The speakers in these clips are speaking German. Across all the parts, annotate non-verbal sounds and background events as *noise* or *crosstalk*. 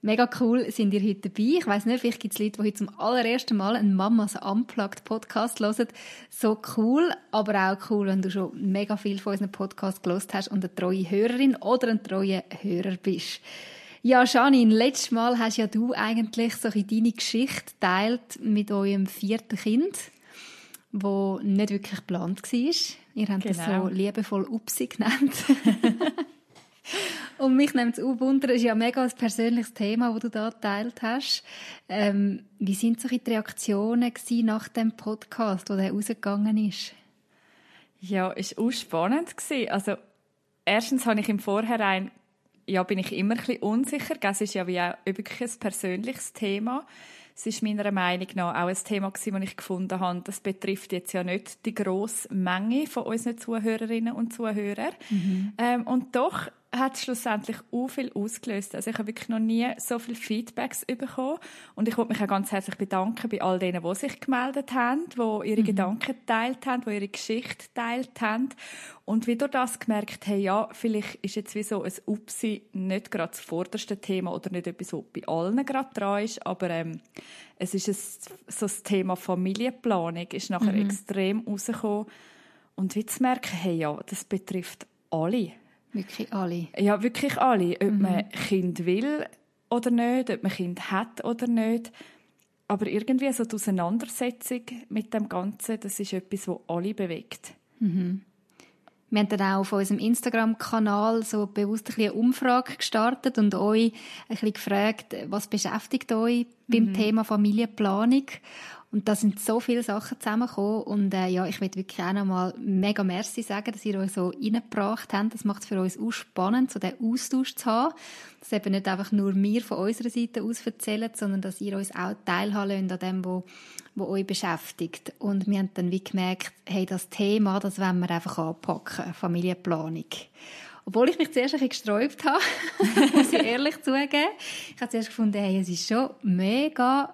Mega cool sind ihr heute dabei. Ich weiß nicht, vielleicht gibt es Leute, die heute zum allerersten Mal einen Mamas Unplugged Podcast hören. So cool, aber auch cool, wenn du schon mega viel von unseren Podcast gelost hast und eine treue Hörerin oder ein treuer Hörer bist. Ja, Janine, letztes Mal hast ja du eigentlich so deine Geschichte teilt mit eurem vierten Kind, wo nicht wirklich geplant war. Ihr habt genau. das so genau. liebevoll Upsi genannt. *laughs* *laughs* Und mich nimmt es auch Wunder, ist ja mega ein persönliches Thema, das du da geteilt hast. Ähm, wie sind so die Reaktionen nach dem Podcast, wo der rausgegangen ist? Ja, ist auch spannend gewesen. Also, erstens habe ich im Vorhinein, ja, bin ich immer ein bisschen unsicher. Es ist ja wie auch wirklich ein persönliches Thema. Es ist meiner Meinung nach auch ein Thema das ich gefunden habe, das betrifft jetzt ja nicht die grosse Menge von unseren Zuhörerinnen und Zuhörern. Mhm. Ähm, und doch hat schlussendlich auch viel ausgelöst. Also ich habe wirklich noch nie so viele Feedbacks bekommen und ich wollte mich auch ganz herzlich bedanken bei all denen, die sich gemeldet haben, die ihre mhm. Gedanken geteilt haben, die ihre Geschichte geteilt haben und wie durch das gemerkt haben, ja, vielleicht ist jetzt wie so ein Upsi nicht gerade das vorderste Thema oder nicht etwas, was bei allen gerade dran ist, aber ähm, es ist ein, so das Thema Familienplanung ist nachher mhm. extrem rausgekommen und wie zu merken, hey, ja, das betrifft alle. Wirklich alle? Ja, wirklich alle. Ob mhm. man Kind will oder nicht, ob man Kind hat oder nicht. Aber irgendwie so die Auseinandersetzung mit dem Ganzen, das ist etwas, das alle bewegt. Mhm. Wir haben dann auch auf unserem Instagram-Kanal so bewusst ein eine Umfrage gestartet und euch ein bisschen gefragt, was beschäftigt euch beim mhm. Thema Familienplanung? Und da sind so viele Sachen zusammengekommen. Und äh, ja, ich möchte wirklich auch nochmal mega merci sagen, dass ihr euch so reingebracht habt. Das macht es für uns auch spannend, so den Austausch zu haben. Dass eben nicht einfach nur wir von unserer Seite aus erzählen, sondern dass ihr uns auch teilhaben an dem, was wo euch beschäftigt. Und wir haben dann wie gemerkt, hey, das Thema, das wollen wir einfach anpacken. Familienplanung. Obwohl ich mich zuerst ein bisschen gesträubt habe, *laughs* muss ich ehrlich zugeben. Ich habe zuerst gefunden, hey, es ist schon mega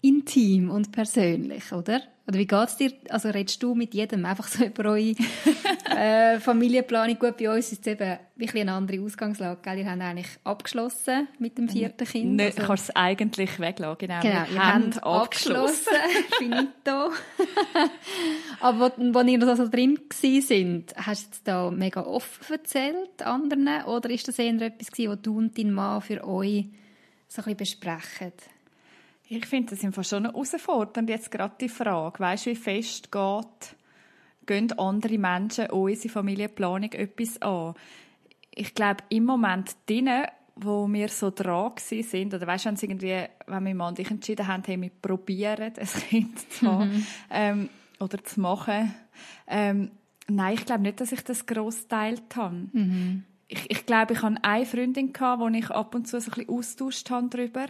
intim und persönlich, oder? Oder wie geht's dir? Also redest du mit jedem einfach so über eure *laughs* äh, Familienplanung? Gut, bei uns ist es eben wirklich eine andere Ausgangslage. Gell? Ihr habt eigentlich abgeschlossen mit dem vierten Kind. Nicht, also, kannst es eigentlich weglassen, genau. genau ihr habt abgeschlossen. *laughs* *laughs* Finito. Aber wo, wo ihr da so drin sind, hast du jetzt da mega offen erzählt anderen? Oder ist das eher etwas was du und dein Mann für euch so ein bisschen besprechen? Ich finde das einfach schon herausfordernd, jetzt gerade die Frage. Weißt du, wie fest geht, gehen andere Menschen unsere Familienplanung etwas an? Ich glaube, im Moment denen, wo wir so dran sind, oder weißt du, wenn, irgendwie, wenn mein Mann und ich entschieden haben, hey, wir probieren, *laughs* ein Kind zu haben, mhm. ähm, oder zu machen, ähm, nein, ich glaube nicht, dass ich das gross teilt habe. Mhm. Ich, ich glaube, ich hatte eine Freundin, gehabt, wo ich ab und zu so ein bisschen austauscht habe darüber.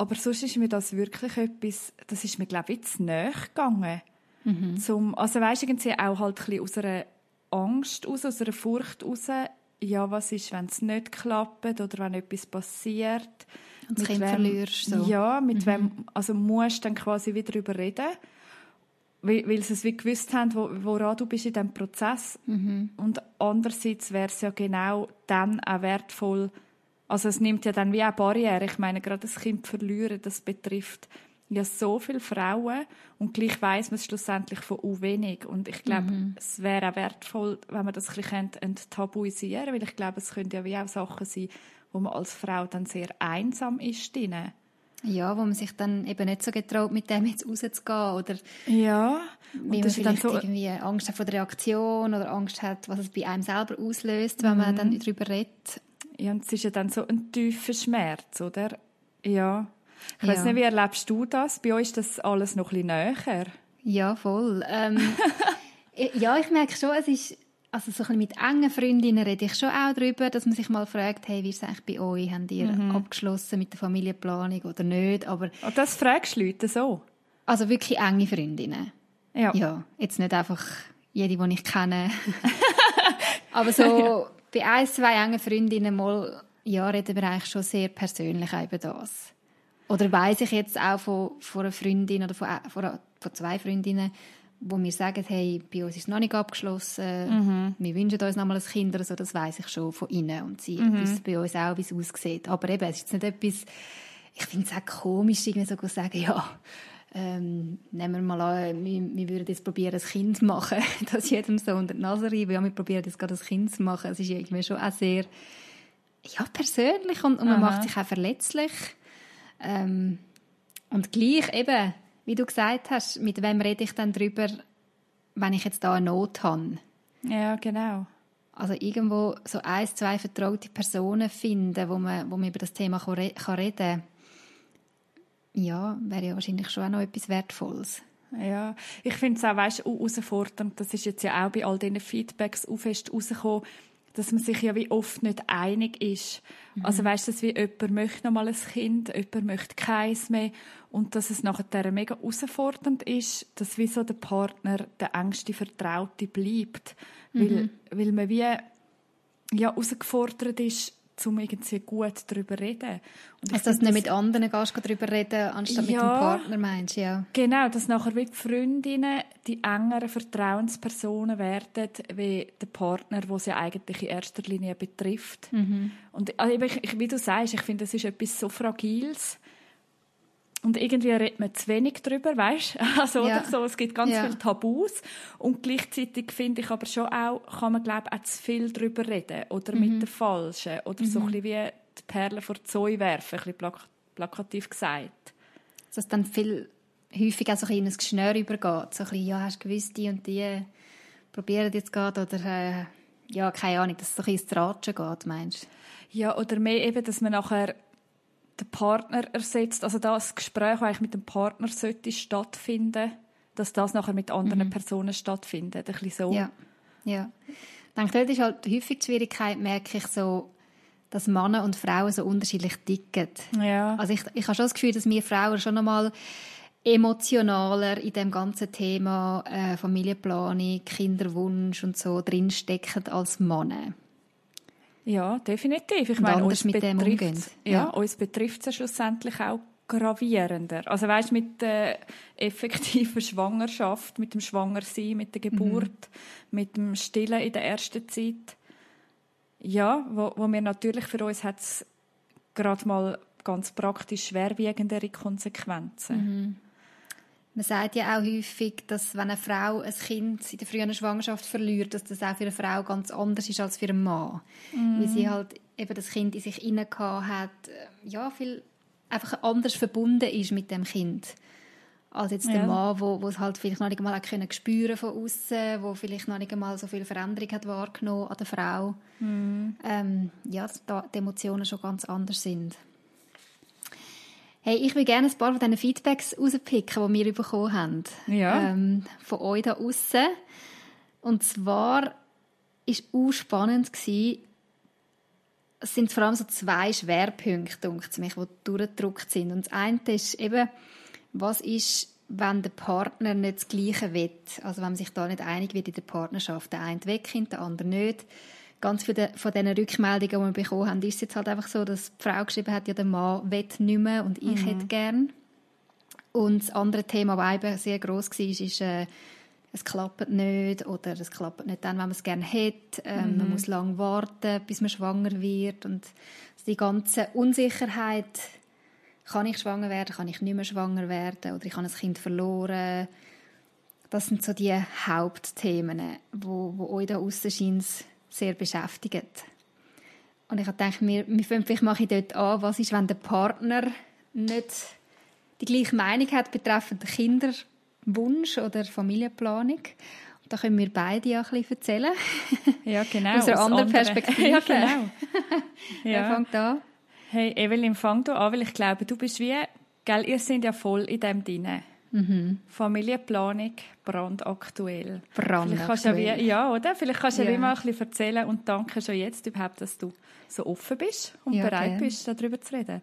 Aber sonst ist mir das wirklich etwas, das ist mir, glaube ich, zu nahe gegangen. Mhm. Zum, also weißt irgendwie auch halt ein bisschen aus einer Angst aus, aus einer Furcht raus, ja, was ist, wenn es nicht klappt oder wenn etwas passiert. Und das Kind wem, verlierst so. Ja, mit mhm. wem, also musst dann quasi wieder darüber reden, weil, weil sie es wie gewusst haben, wo, woran du bist in diesem Prozess. Mhm. Und andererseits wäre es ja genau dann auch wertvoll, also es nimmt ja dann wie eine Barriere. Ich meine, gerade das Kind verlieren, das betrifft ja so viele Frauen und gleich weiß man es schlussendlich von u wenig. Und ich glaube, mhm. es wäre auch wertvoll, wenn man das ein bisschen enttabuisieren könnte, weil ich glaube, es könnte ja wie auch Sachen sein, wo man als Frau dann sehr einsam ist drin. Ja, wo man sich dann eben nicht so getraut, mit dem jetzt rauszugehen oder ja, und wie man vielleicht so irgendwie Angst hat vor der Reaktion oder Angst hat, was es bei einem selber auslöst, wenn mhm. man dann darüber redet. Ja, und es ist ja dann so ein tiefer Schmerz, oder? Ja. Ich ja. weiß nicht, wie erlebst du das? Bei euch ist das alles noch ein bisschen näher. Ja, voll. Ähm, *laughs* ja, ich merke schon, es ist also so ein bisschen mit engen Freundinnen rede ich schon auch darüber, dass man sich mal fragt, hey, wie ist es eigentlich bei euch? Habt ihr mhm. abgeschlossen mit der Familienplanung oder nicht? Aber Und oh, das fragst du Leute so? Also wirklich enge Freundinnen. Ja. Ja, jetzt nicht einfach jede, die ich kenne. *laughs* Aber so ja. Bei ein, zwei engen Freundinnen mal, ja, reden wir eigentlich schon sehr persönlich über das. Oder weiß ich jetzt auch von, von einer Freundin oder von, von, von zwei Freundinnen, wo mir sagen, hey, bei uns ist es noch nicht abgeschlossen, mhm. wir wünschen uns noch mal ein Kind oder so, das weiß ich schon von ihnen und sie mhm. wissen bei uns auch, wie es aussieht. Aber eben, es ist jetzt nicht etwas, ich finde es auch komisch, irgendwie so zu sagen, ja, ähm, nehmen wir mal an, wir, wir würden jetzt probieren, ein Kind zu machen, *laughs* das jedem so unter die Nase reiben, ja, wir probieren jetzt gerade ein Kind zu machen, es ist irgendwie schon auch sehr, ja, persönlich und, und man Aha. macht sich auch verletzlich. Ähm, und gleich eben, wie du gesagt hast, mit wem rede ich dann darüber, wenn ich jetzt da eine Not habe? Ja, genau. Also irgendwo so ein, zwei vertraute Personen finden, wo man, wo man über das Thema kann, kann reden ja, wäre ja wahrscheinlich schon auch noch etwas Wertvolles. Ja, ich finde es auch, weißt, herausfordernd, das ist jetzt ja auch bei all diesen Feedbacks auch fest rausgekommen, dass man sich ja wie oft nicht einig ist. Mhm. Also weißt du, wie jemand möchte noch mal ein Kind, jemand möchte keins mehr und dass es nachher mega herausfordernd ist, dass wie so der Partner der engste Vertraute bleibt, mhm. weil, weil man wie ja herausgefordert ist, um irgendwie gut darüber zu reden. Und also, dass du nicht mit anderen gehst, darüber reden, anstatt ja, mit dem Partner, meinst du, ja. Genau, dass nachher wie die Freundinnen die engeren Vertrauenspersonen werden, wie der Partner, wo sie eigentlich in erster Linie betrifft. Mhm. Und also, wie du sagst, ich finde, das ist etwas so Fragiles. Und irgendwie redet man zu wenig darüber, weißt? *laughs* Also, ja. oder so. Es gibt ganz ja. viele Tabus. Und gleichzeitig finde ich aber schon auch, kann man, glaube auch zu viel darüber reden. Oder mhm. mit der Falschen. Oder mhm. so ein bisschen wie die Perle vor die Zoe werfen, ein bisschen plak plakativ gesagt. Dass dann viel, häufig auch so ein in ein Geschnür übergeht. So ein bisschen, ja, hast du gewusst, die und die probieren jetzt gerade, oder, äh, ja, keine Ahnung, dass es so ein bisschen ins Ratschen geht, meinst du? Ja, oder mehr eben, dass man nachher den Partner ersetzt. Also das Gespräch, das eigentlich mit dem Partner sollte stattfinden, dass das nachher mit anderen mhm. Personen stattfindet. Ein bisschen so. Ja, ja. Ich denke, dort ist halt häufig die Schwierigkeit, merke ich so, dass Männer und Frauen so unterschiedlich ticken. Ja. Also ich, ich habe schon das Gefühl, dass wir Frauen schon einmal emotionaler in dem ganzen Thema äh, Familienplanung, Kinderwunsch und so drinstecken als Männer. Ja, definitiv. Ich meine, uns mit dem umgehen. Ja, ja, uns betrifft es schlussendlich auch gravierender. Also weißt mit der effektiven *laughs* Schwangerschaft, mit dem Schwangersein, mit der Geburt, mhm. mit dem Stillen in der ersten Zeit. Ja, wo, wo wir natürlich für uns hat es gerade mal ganz praktisch schwerwiegendere Konsequenzen. Mhm. Man sagt ja auch häufig, dass wenn eine Frau ein Kind in der frühen Schwangerschaft verliert, dass das auch für eine Frau ganz anders ist als für einen Mann. Mm. Weil sie halt eben das Kind in sich hinein hat, äh, ja, viel einfach anders verbunden ist mit dem Kind. Als jetzt ja. der Mann, wo, wo es halt vielleicht noch nicht einmal können spüren von außen, wo vielleicht noch nicht einmal so viel Veränderung hat wahrgenommen an der Frau. Mm. Ähm, ja, dass da die Emotionen schon ganz anders sind. Hey, ich will gerne ein paar von diesen Feedbacks rauspicken, die wir bekommen haben. Ja. Ähm, von euch da außen. Und zwar war es auch spannend, gewesen, es sind vor allem so zwei Schwerpunkte, mich, die durchgedruckt sind. Und das eine ist eben, was ist, wenn der Partner nicht das Gleiche will? Also wenn man sich da nicht einig wird in der Partnerschaft. Der eine wegkommt, der andere nicht ganz viele von diesen Rückmeldungen, die wir bekommen haben, ist es jetzt halt einfach so, dass die Frau geschrieben hat, ja, der Mann will nicht mehr und ich mhm. hätte gern. Und das andere Thema, das eben sehr gross war, ist, äh, es klappt nicht oder es klappt nicht dann, wenn man es gerne hätte. Ähm, mhm. Man muss lange warten, bis man schwanger wird. Und die ganze Unsicherheit, kann ich schwanger werden, kann ich nicht mehr schwanger werden oder ich habe ein Kind verloren. Das sind so die Hauptthemen, wo, wo euch da aussen scheint sehr beschäftigt. Und ich habe gedacht, wir, wir vielleicht mache ich dort an, was ist, wenn der Partner nicht die gleiche Meinung hat betreffend Kinderwunsch oder Familienplanung. Und da können wir beide ja ein bisschen erzählen. Ja, genau. *laughs* Aus einer anderen Perspektive. *laughs* Ja, genau. *laughs* Wer ja. fängt an? Hey, Evelyn, fang du an, weil ich glaube, du bist wie, gell, ihr seid ja voll in dem drin. Mhm. Familienplanung, brandaktuell. Brandaktuell. Vielleicht ja, wie, ja, oder? Vielleicht kannst du ja. wie mal ein bisschen erzählen und danke schon jetzt überhaupt, dass du so offen bist und ja, bereit okay. bist, darüber zu reden.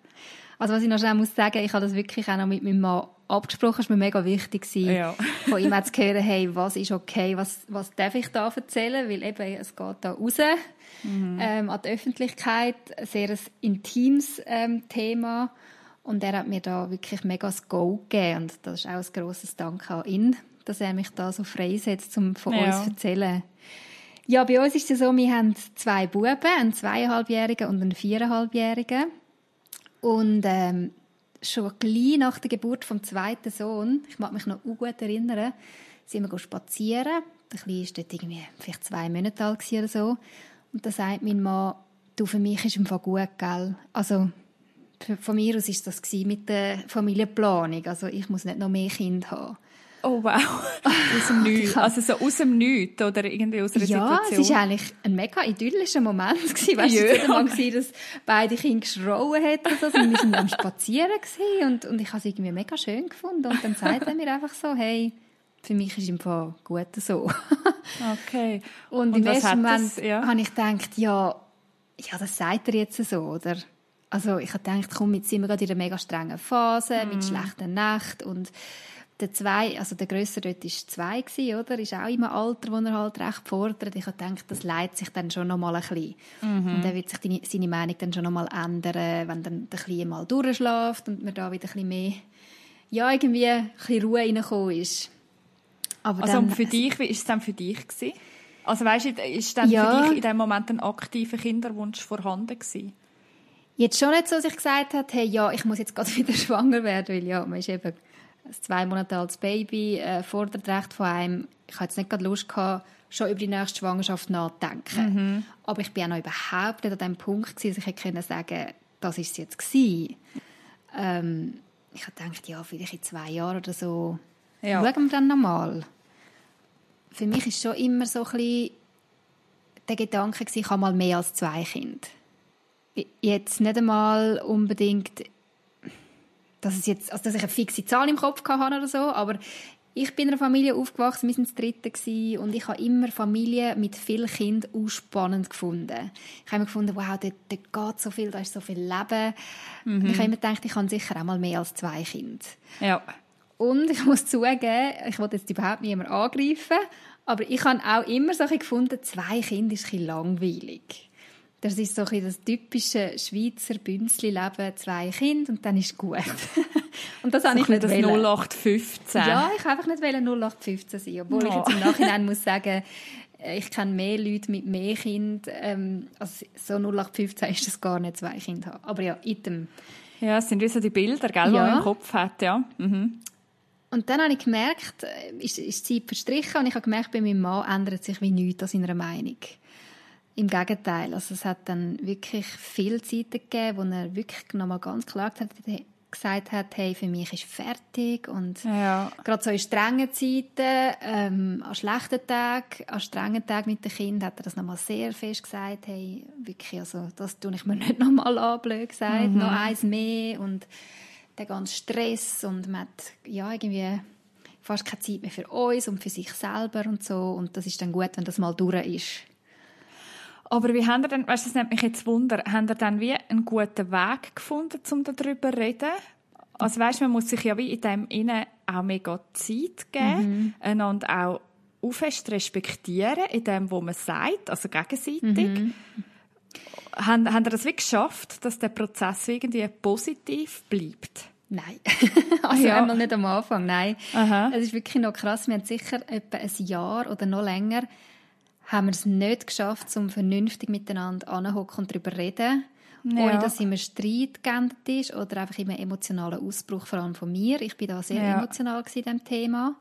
Also was ich noch schnell muss sagen, ich habe das wirklich auch noch mit meinem Mann abgesprochen. Es war mir mega wichtig, ja. *laughs* von ihm zu hören, hey, was ist okay, was, was darf ich da erzählen, weil eben, es geht da raus mhm. ähm, an die Öffentlichkeit, ein sehr intimes ähm, Thema und er hat mir da wirklich mega das Go gegeben und das ist auch ein grosses Dank an ihn, dass er mich da so freisetzt, um von ja. uns zu erzählen. Ja, bei uns ist es so, wir haben zwei Buben, einen zweieinhalbjährigen und einen viereinhalbjährigen. Und ähm, schon gleich nach der Geburt vom zweiten Sohn, ich mag mich noch gut erinnern, sind wir spazieren. Der Kleine war dort irgendwie vielleicht zwei Monate alt oder so. Und da sagt mein Mann, du, für mich ist es gut, gell? Also, von mir aus war das mit der Familienplanung. Also, ich muss nicht noch mehr Kinder haben. Oh wow, *laughs* aus dem Nichts. Also so aus dem Nichts oder irgendwie aus einer ja, Situation? Ja, es war eigentlich ein mega idyllischer Moment. Gewesen. Weißt, ja. Es war mal, dass beide Kinder geschrauen hätten. So. Und wir waren am Spazieren und, und ich habe es irgendwie mega schön gefunden. Und dann sagt er mir einfach so, hey, für mich ist es im Fall gut so. *laughs* okay. Und, und im ersten Moment ja? habe ich gedacht, ja, ja, das sagt er jetzt so, oder? Also ich habe gedacht, komm, jetzt sind wir gerade in einer mega strengen Phase, mm. mit schlechten Nächten und der zwei, also der Grösser dort war zwei gewesen, oder? Ist auch im Alter, wo er halt recht fordert. Ich habe gedacht, das leitet sich dann schon noch mal ein bisschen. Mhm. Und dann wird sich die, seine Meinung dann schon noch mal ändern, wenn dann der Kleine mal durchschläft und man da wieder ein bisschen mehr, ja, irgendwie ein bisschen Ruhe reingekommen ist. Aber also dann, für dich, wie war es dann für dich gewesen? Also weißt du, ist dann ja, für dich in dem Moment ein aktiver Kinderwunsch vorhanden gewesen? Jetzt schon nicht so, dass ich gesagt habe, hey, ja, ich muss jetzt gerade *laughs* wieder schwanger werden, weil ja, man ist eben ein zwei Monate altes Baby äh, fordert recht von einem. Ich hatte jetzt nicht gerade Lust gehabt, schon über die nächste Schwangerschaft nachzudenken. Mhm. Aber ich bin auch noch überhaupt nicht an dem Punkt gewesen, dass ich hätte können sagen, das ist es jetzt gewesen. Ähm, ich habe gedacht, ja, vielleicht in zwei Jahren oder so ja. schauen wir dann nochmal. Für mich ist schon immer so ein bisschen der Gedanke gewesen, ich habe mal mehr als zwei Kinder. Jetzt nicht einmal unbedingt dass, es jetzt, also dass ich eine fixe Zahl im Kopf hatte oder so, aber ich bin in einer Familie aufgewachsen, wir waren das dritte gewesen, und ich habe immer Familien mit vielen Kindern spannend gefunden. Ich habe immer gefunden, wow, dort, dort geht so viel, da ist so viel Leben. Mhm. ich habe immer gedacht, ich habe sicher auch mal mehr als zwei Kinder. Ja. Und ich muss zugeben, ich wollte jetzt überhaupt niemand angreifen, aber ich habe auch immer so gefunden, zwei Kinder ist ein langweilig. Das ist so ein das typische Schweizer Bünzli-Leben, zwei Kinder und dann ist gut. *laughs* und das so habe ich nicht das 0815. Ja, ich einfach nicht 0815 sein, obwohl oh. ich jetzt im Nachhinein *laughs* muss sagen, äh, ich kenne mehr Leute mit mehr Kindern, ähm, also so 0815 ist das gar nicht, zwei Kinder haben. Aber ja, item. Ja, es sind wie so die Bilder, gell, ja. die man im Kopf hat, ja. Mhm. Und dann habe ich gemerkt, äh, ist, ist die Zeit verstrichen und ich habe gemerkt, bei meinem Mann ändert sich wie nichts an seiner Meinung. Im Gegenteil, also es hat dann wirklich viele Zeiten gegeben, wo er wirklich nochmal ganz klar gesagt hat, gesagt hat, hey, für mich ist fertig und ja. gerade so in strengen Zeiten, ähm, an schlechten Tagen, an strengen Tagen mit den Kindern hat er das nochmal sehr fest gesagt, hey, wirklich, also das tue ich mir *laughs* nicht nochmal an, blöd gesagt, mhm. noch eins mehr und der ganze Stress und man hat ja irgendwie fast keine Zeit mehr für uns und für sich selber und so und das ist dann gut, wenn das mal durch ist. Aber wie haben ihr denn, weißt du, das nimmt mich jetzt Wunder, haben ihr dann wie einen guten Weg gefunden, um darüber zu reden? Also weißt, man muss sich ja wie in dem Innen auch mega Zeit geben, mhm. einander auch aufrecht respektieren in dem, was man sagt, also gegenseitig. Mhm. Haben, haben ihr das wie geschafft, dass der Prozess irgendwie positiv bleibt? Nein. *laughs* also ja. einmal nicht am Anfang, nein. Aha. Es ist wirklich noch krass. Wir haben sicher etwa ein Jahr oder noch länger haben wir es nicht geschafft, um vernünftig miteinander anzuhocken und darüber zu reden. Ja. Ohne dass immer Streit geendet ist oder einfach immer emotionaler Ausbruch, vor allem von mir. Ich bin da sehr ja. emotional in diesem Thema.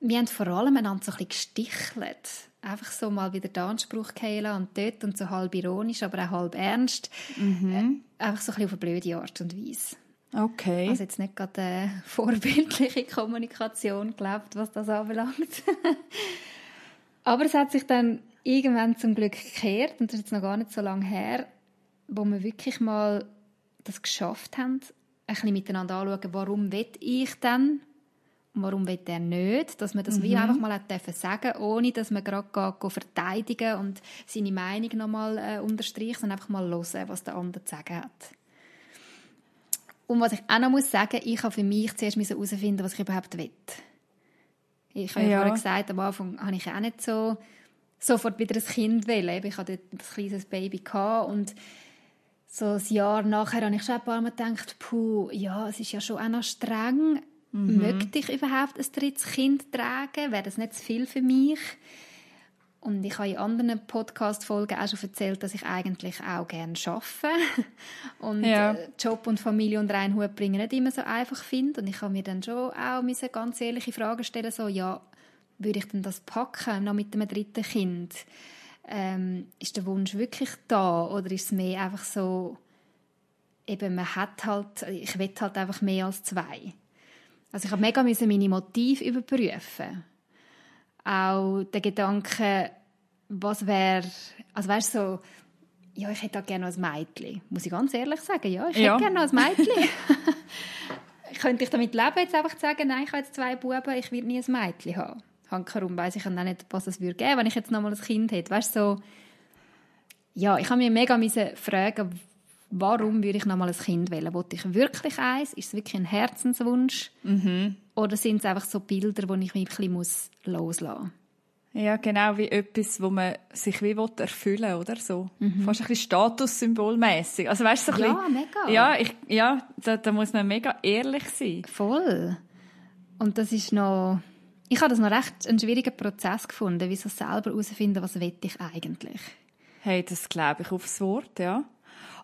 Wir haben vor allem einander so ein bisschen gestichelt. Einfach so mal wieder den Anspruch geheilen und dort und so halb ironisch, aber auch halb ernst. Mhm. Äh, einfach so ein bisschen auf eine blöde Art und Weise. Okay. Also jetzt nicht gerade eine *laughs* vorbildliche Kommunikation glaubt, was das anbelangt. *laughs* Aber es hat sich dann irgendwann zum Glück gekehrt, und das ist jetzt noch gar nicht so lange her, wo wir wirklich mal das geschafft haben, ein bisschen miteinander anschauen, warum will ich denn und warum will er nicht, dass man das mhm. wie einfach mal dürfen sagen, ohne dass man gerade geht, verteidigen und seine Meinung nochmal äh, unterstreicht, sondern einfach mal hören, was der andere zu sagen hat. Und was ich auch noch muss sagen, ich habe für mich zuerst herausfinden, was ich überhaupt will. Ich habe ja, vorhin gesagt, am Anfang habe ich auch nicht so sofort wieder ein Kind wollen. Ich hatte ein kleines Baby und so ein Jahr nachher habe ich schon ein paar Mal gedacht, puh, ja, es ist ja schon auch noch streng. Mhm. Möchte ich überhaupt ein drittes Kind tragen? Wäre das nicht zu viel für mich? Und ich habe in anderen Podcast-Folgen auch schon erzählt, dass ich eigentlich auch gerne arbeite. *laughs* und ja. Äh, Job und Familie unter einen Hut bringen nicht immer so einfach finde. Und ich habe mir dann schon auch ganz ehrliche Fragen stellen, so, ja, würde ich denn das packen, noch mit einem dritten Kind? Ähm, ist der Wunsch wirklich da? Oder ist es mehr einfach so, eben, man hat halt, ich will halt einfach mehr als zwei. Also ich habe mega meine Motive überprüfen auch der Gedanke, was wäre, also weißt so, ja, ich hätte auch gerne noch ein Mädchen. Muss ich ganz ehrlich sagen, ja, ich ja. hätte gerne noch ein Mädchen. *laughs* *laughs* Könnte ich damit leben, jetzt einfach zu sagen, nein, ich habe jetzt zwei Buben, ich will nie ein Mädchen haben. Hankerum weiss ich auch nicht, was es würde geben, wenn ich jetzt noch mal ein Kind hätte. Weißt so, ja, ich habe mir mega fragen, warum würde ich noch mal ein Kind wählen? Wollte ich wirklich eins? Ist es wirklich ein Herzenswunsch? Mhm. Oder sind es einfach so Bilder, die ich mich ein bisschen loslassen muss? Ja, genau, wie etwas, wo man sich wie erfüllen will, oder so. Mhm. Fast ein bisschen statussymbolmässig. Also weißt du, so ja, bisschen, mega. Ja, ich, ja da, da muss man mega ehrlich sein. Voll. Und das ist noch... Ich habe das noch recht einen schwierigen Prozess gefunden, wie so selber herausfinden, was will ich eigentlich. Hey, das glaube ich aufs Wort, ja.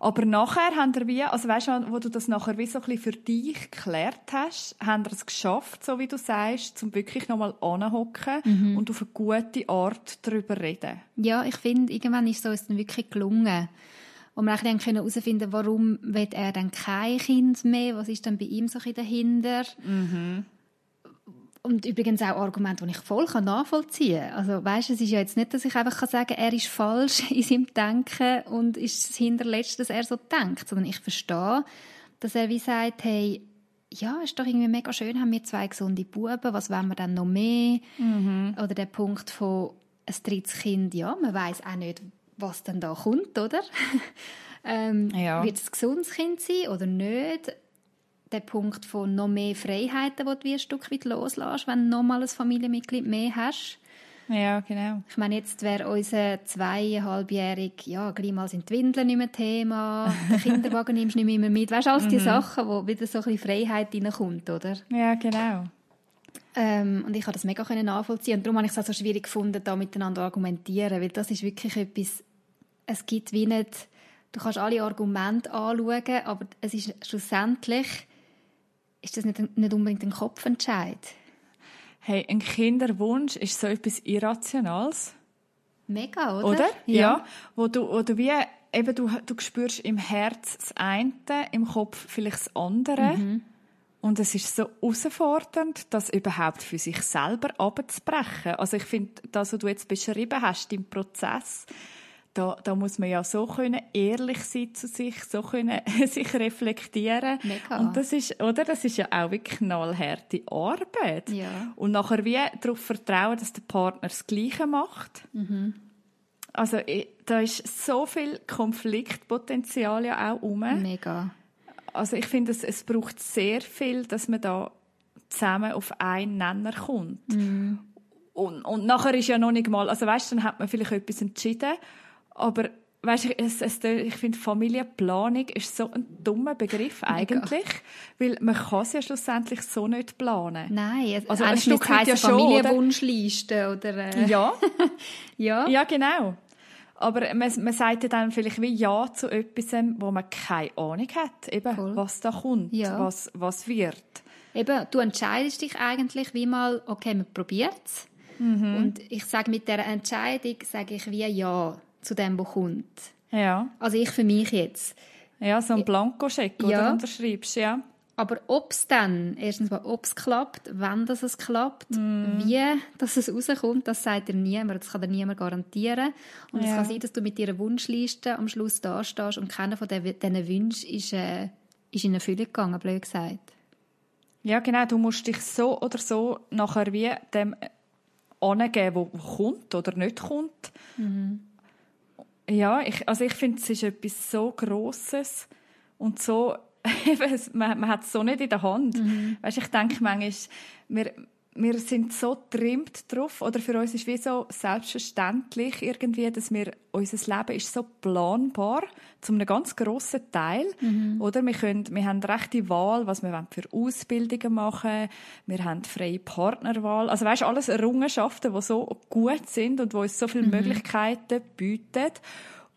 Aber nachher haben wir wie, also weißt du, wo du das nachher wie so ein bisschen für dich geklärt hast, haben wir es geschafft, so wie du sagst, zum wirklich nochmal anhocken mhm. und auf eine gute Art darüber reden. Ja, ich finde, irgendwann ist es uns dann wirklich gelungen. Und wir dann können herausfinden, warum will er dann kein Kind mehr? Was ist dann bei ihm so ein dahinter? Mhm. Und übrigens auch Argumente, die ich voll nachvollziehen kann. Also, weißt, es ist ja jetzt nicht, dass ich einfach sagen kann, er ist falsch *laughs* in seinem Denken und ist das Hinterletzte, dass er so denkt, sondern ich verstehe, dass er wie sagt, hey, ja, ist doch irgendwie mega schön, haben wir zwei gesunde Buben, was wollen wir dann noch mehr? Mhm. Oder der Punkt von ein drittes Kind, ja, man weiß auch nicht, was dann da kommt, oder? *laughs* ähm, ja. Wird es ein gesundes Kind sein oder nicht? Der Punkt von noch mehr Freiheiten, die du ein Stück weit loslässt, wenn du noch mal ein Familienmitglied mehr hast. Ja, genau. Ich meine, jetzt wäre unser zweieinhalbjährig, ja, gleich mal sind die Windeln nicht mehr Thema, den Kinderwagen *laughs* nimmst du nicht mehr mit. Weißt du, all die mhm. Sachen, wo wieder so ein bisschen Freiheit reinkommt, oder? Ja, genau. Ähm, und ich habe das mega nachvollziehen. Und darum habe ich es auch so schwierig gefunden, da miteinander argumentieren, weil das ist wirklich etwas, es gibt wie nicht, du kannst alle Argumente anschauen, aber es ist schlussendlich ist das nicht, nicht unbedingt ein Kopfentscheid? Hey, ein Kinderwunsch ist so etwas Irrationales. Mega, oder? Oder? Ja. ja. Wo du, wo du wie, eben, du, du spürst im Herz das eine, im Kopf vielleicht das andere. Mhm. Und es ist so herausfordernd, das überhaupt für sich selber abzubrechen. Also ich finde, das, was du jetzt beschrieben hast, im Prozess, da, da muss man ja so können ehrlich sein zu sich, so können *laughs* sich reflektieren. Mega. Und das ist, oder? Das ist ja auch wirklich knallharte Arbeit. Ja. Und nachher wie darauf vertrauen, dass der Partner das Gleiche macht. Mhm. Also, da ist so viel Konfliktpotenzial ja auch rum. Mega. Also, ich finde, es, es braucht sehr viel, dass man da zusammen auf einen Nenner kommt. Mhm. Und, und nachher ist ja noch nicht mal, also weißt, dann hat man vielleicht etwas entschieden aber weißt, es, es, ich finde, Familienplanung ist so ein dummer Begriff eigentlich, weil man kann es ja schlussendlich so nicht planen. Nein, also ein Stück heisst ja Familienwunschliste oder, äh. ja. *laughs* ja, ja, genau. Aber man, man sagt ja dann vielleicht wie Ja zu etwas, wo man keine Ahnung hat, eben, cool. was da kommt, ja. was, was wird. Eben, du entscheidest dich eigentlich wie mal, okay, man probiert es. Mhm. Und ich sage mit der Entscheidung, sage ich wie Ja zu dem, was kommt. Ja. Also ich für mich jetzt. Ja, so ein Blankoscheck, ja. du unterschreibst, ja. Aber ob es dann, erstens mal, ob es klappt, wann das es klappt, mm. wie dass es rauskommt, das sagt dir niemand, das kann dir niemand garantieren. Und ja. es kann sein, dass du mit deiner Wunschliste am Schluss da stehst und keiner von diesen Wünschen ist, äh, ist in Erfüllung gegangen, blöd gesagt. Ja, genau. Du musst dich so oder so nachher wie dem angeben, wo kommt oder nicht kommt. Mhm. Ja, ich, also ich finde, es ist etwas so Grosses und so, *laughs* man, man hat es so nicht in der Hand. Mhm. Weißt, ich denke manchmal, wir, wir sind so trimmt drauf oder für uns ist wie so selbstverständlich irgendwie, dass wir unser Leben ist so planbar zu einem ganz grossen Teil, mhm. oder? Wir können, wir haben rechte Wahl, was wir für Ausbildungen machen, wir haben freie Partnerwahl, also weißt alles Errungenschaften, die so gut sind und wo uns so viele mhm. Möglichkeiten bieten.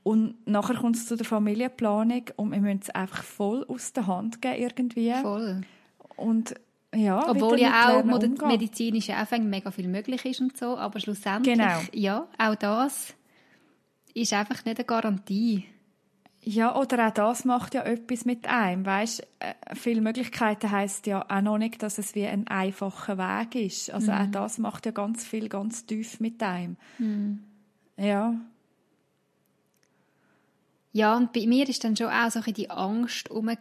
Und nachher kommt es zu der Familienplanung und wir müssen es einfach voll aus der Hand geben irgendwie. Voll. Und ja, Obwohl ja auch medizinisch auch mega viel möglich ist und so, aber schlussendlich, genau. ja, auch das ist einfach nicht eine Garantie. Ja, oder auch das macht ja etwas mit einem. Weißt, äh, viele Möglichkeiten heißt ja auch noch nicht, dass es wie ein einfacher Weg ist. Also mhm. auch das macht ja ganz viel, ganz tief mit einem. Mhm. Ja. Ja, und bei mir ist dann schon auch so ein die Angst herum um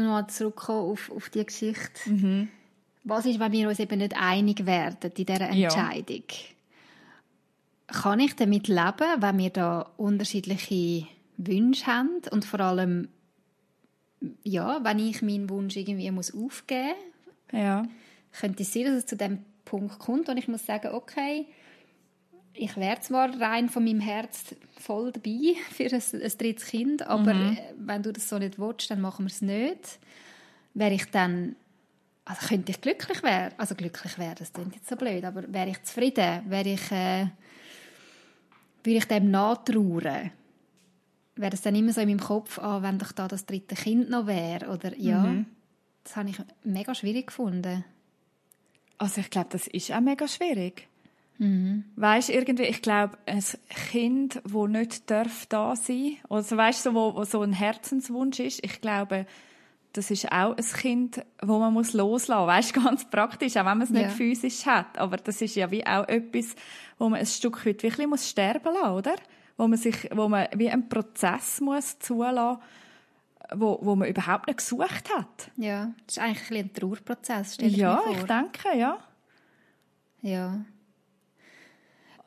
nochmal zurückzukommen auf, auf die Geschichte. Mhm. Was ist, wenn wir uns eben nicht einig werden in dieser Entscheidung? Ja. Kann ich damit leben, wenn wir da unterschiedliche Wünsche haben und vor allem, ja, wenn ich meinen Wunsch irgendwie muss aufgeben muss? Ja. Könnte es sein, dass es zu dem Punkt kommt und ich muss sagen, okay, ich wäre zwar rein von meinem Herz voll dabei *laughs* für ein, ein drittes Kind, aber mhm. Äh, wenn du das so nicht willst, dann machen wir es nicht. Wäre ich dann, also könnte ich glücklich werden, also glücklich werden, das klingt jetzt so blöd, aber wäre ich zufrieden, wäre ich, äh, würde ich dem nachtrauern, wäre es dann immer so in meinem Kopf, ah, wenn doch da das dritte Kind noch wäre, oder ja, mhm. das habe ich mega schwierig gefunden. Also ich glaube, das ist auch mega schwierig. Mhm. Weißt irgendwie, ich glaube, ein Kind, wo nicht darf da sein, oder weißt so, wo, wo so ein Herzenswunsch ist, ich glaube, das ist auch ein Kind, wo man muss loslassen. Weißt *laughs* ganz praktisch, auch wenn man es nicht ja. physisch hat. Aber das ist ja wie auch etwas, wo man ein Stück weit wirklich muss sterben lassen, oder? Wo man sich, wo man wie einen Prozess muss zulassen, wo, wo man überhaupt nicht gesucht hat. Ja, das ist eigentlich ein, ein Trauerprozess, stell ich ja, mir vor. Ja, ich denke, ja. Ja.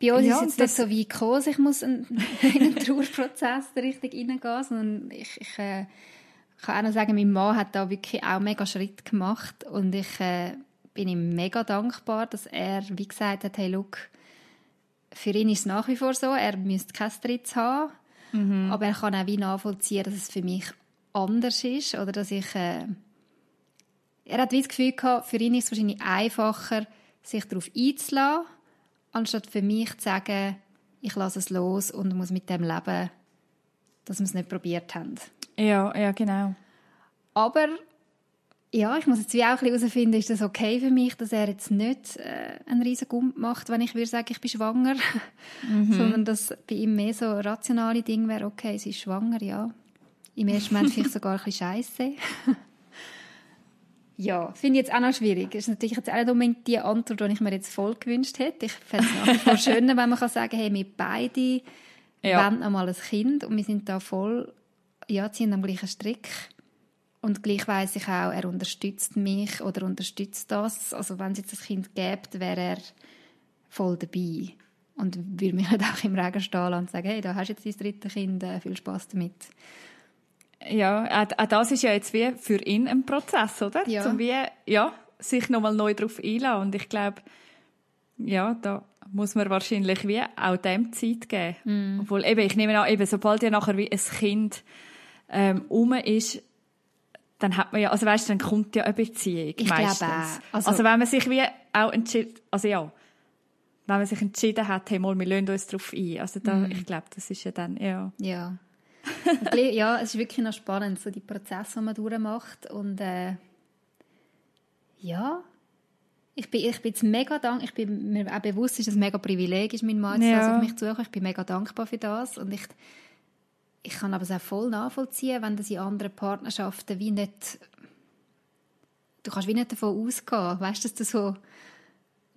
Bei uns ja, ist es jetzt nicht so weit gekommen, ich muss in, *laughs* einen Trauerprozess richtig reingehen, sondern ich, ich äh, kann auch noch sagen, mein Mann hat da wirklich auch mega Schritt gemacht und ich äh, bin ihm mega dankbar, dass er, wie gesagt hat, hey, look, für ihn ist es nach wie vor so, er müsste kein Dritt haben, mhm. aber er kann auch wie nachvollziehen, dass es für mich anders ist oder dass ich äh, er hat wie das Gefühl gehabt, für ihn ist es wahrscheinlich einfacher, sich darauf einzulassen anstatt für mich zu sagen, ich lasse es los und muss mit dem leben, dass wir es nicht probiert haben. Ja, ja, genau. Aber ja, ich muss jetzt wie auch herausfinden, ist das okay für mich, dass er jetzt nicht äh, einen riesen Gump macht, wenn ich würde sagen, ich bin schwanger, mhm. *laughs* sondern dass bei ihm mehr so rationale Ding wäre, okay, sie ist schwanger, ja. Im ersten Moment *laughs* vielleicht sogar ein bisschen scheiße. Ja, finde ich jetzt auch noch schwierig. Das ist natürlich jetzt auch nicht unbedingt die Antwort, die ich mir jetzt voll gewünscht hätte. Ich fände es nach wie vor schöner, wenn man kann sagen hey, wir beide ja. wollen einmal ein Kind und wir sind da voll, ja, ziehen am gleichen Strick. Und gleich weiss ich auch, er unterstützt mich oder unterstützt das. Also wenn es jetzt ein Kind gibt, wäre er voll dabei. Und würde mich halt auch im Regen stehen und sagen, hey, da hast du jetzt dein drittes Kind, äh, viel Spaß damit. Ja, auch das ist ja jetzt wie für ihn ein Prozess, oder? Ja. Zum wie, ja, sich nochmal neu darauf einlassen. Und ich glaube, ja, da muss man wahrscheinlich wie auch dem Zeit geben. Mm. Obwohl, eben, ich nehme an, eben, sobald ja nachher wie ein Kind ähm, um ist, dann hat man ja, also weißt, dann kommt ja eine Beziehung ich meistens. Glaube also, also wenn man sich wie auch entschieden, also ja, wenn man sich entschieden hat, hey, mal, wir lassen uns darauf ein. Also da, mm. ich glaube, das ist ja dann, ja. Ja *laughs* ja, es ist wirklich noch spannend, so die Prozesse, die man durchmacht. Und äh, ja, ich bin, ich bin jetzt mega dankbar, ich bin mir auch bewusst, dass es ein mega Privileg ist, mein Mann ja. auf mich zu suchen. Ich bin mega dankbar für das. Und ich, ich kann aber es auch voll nachvollziehen, wenn das in anderen Partnerschaften wie nicht, du kannst wie nicht davon ausgehen, weißt du, dass du so einen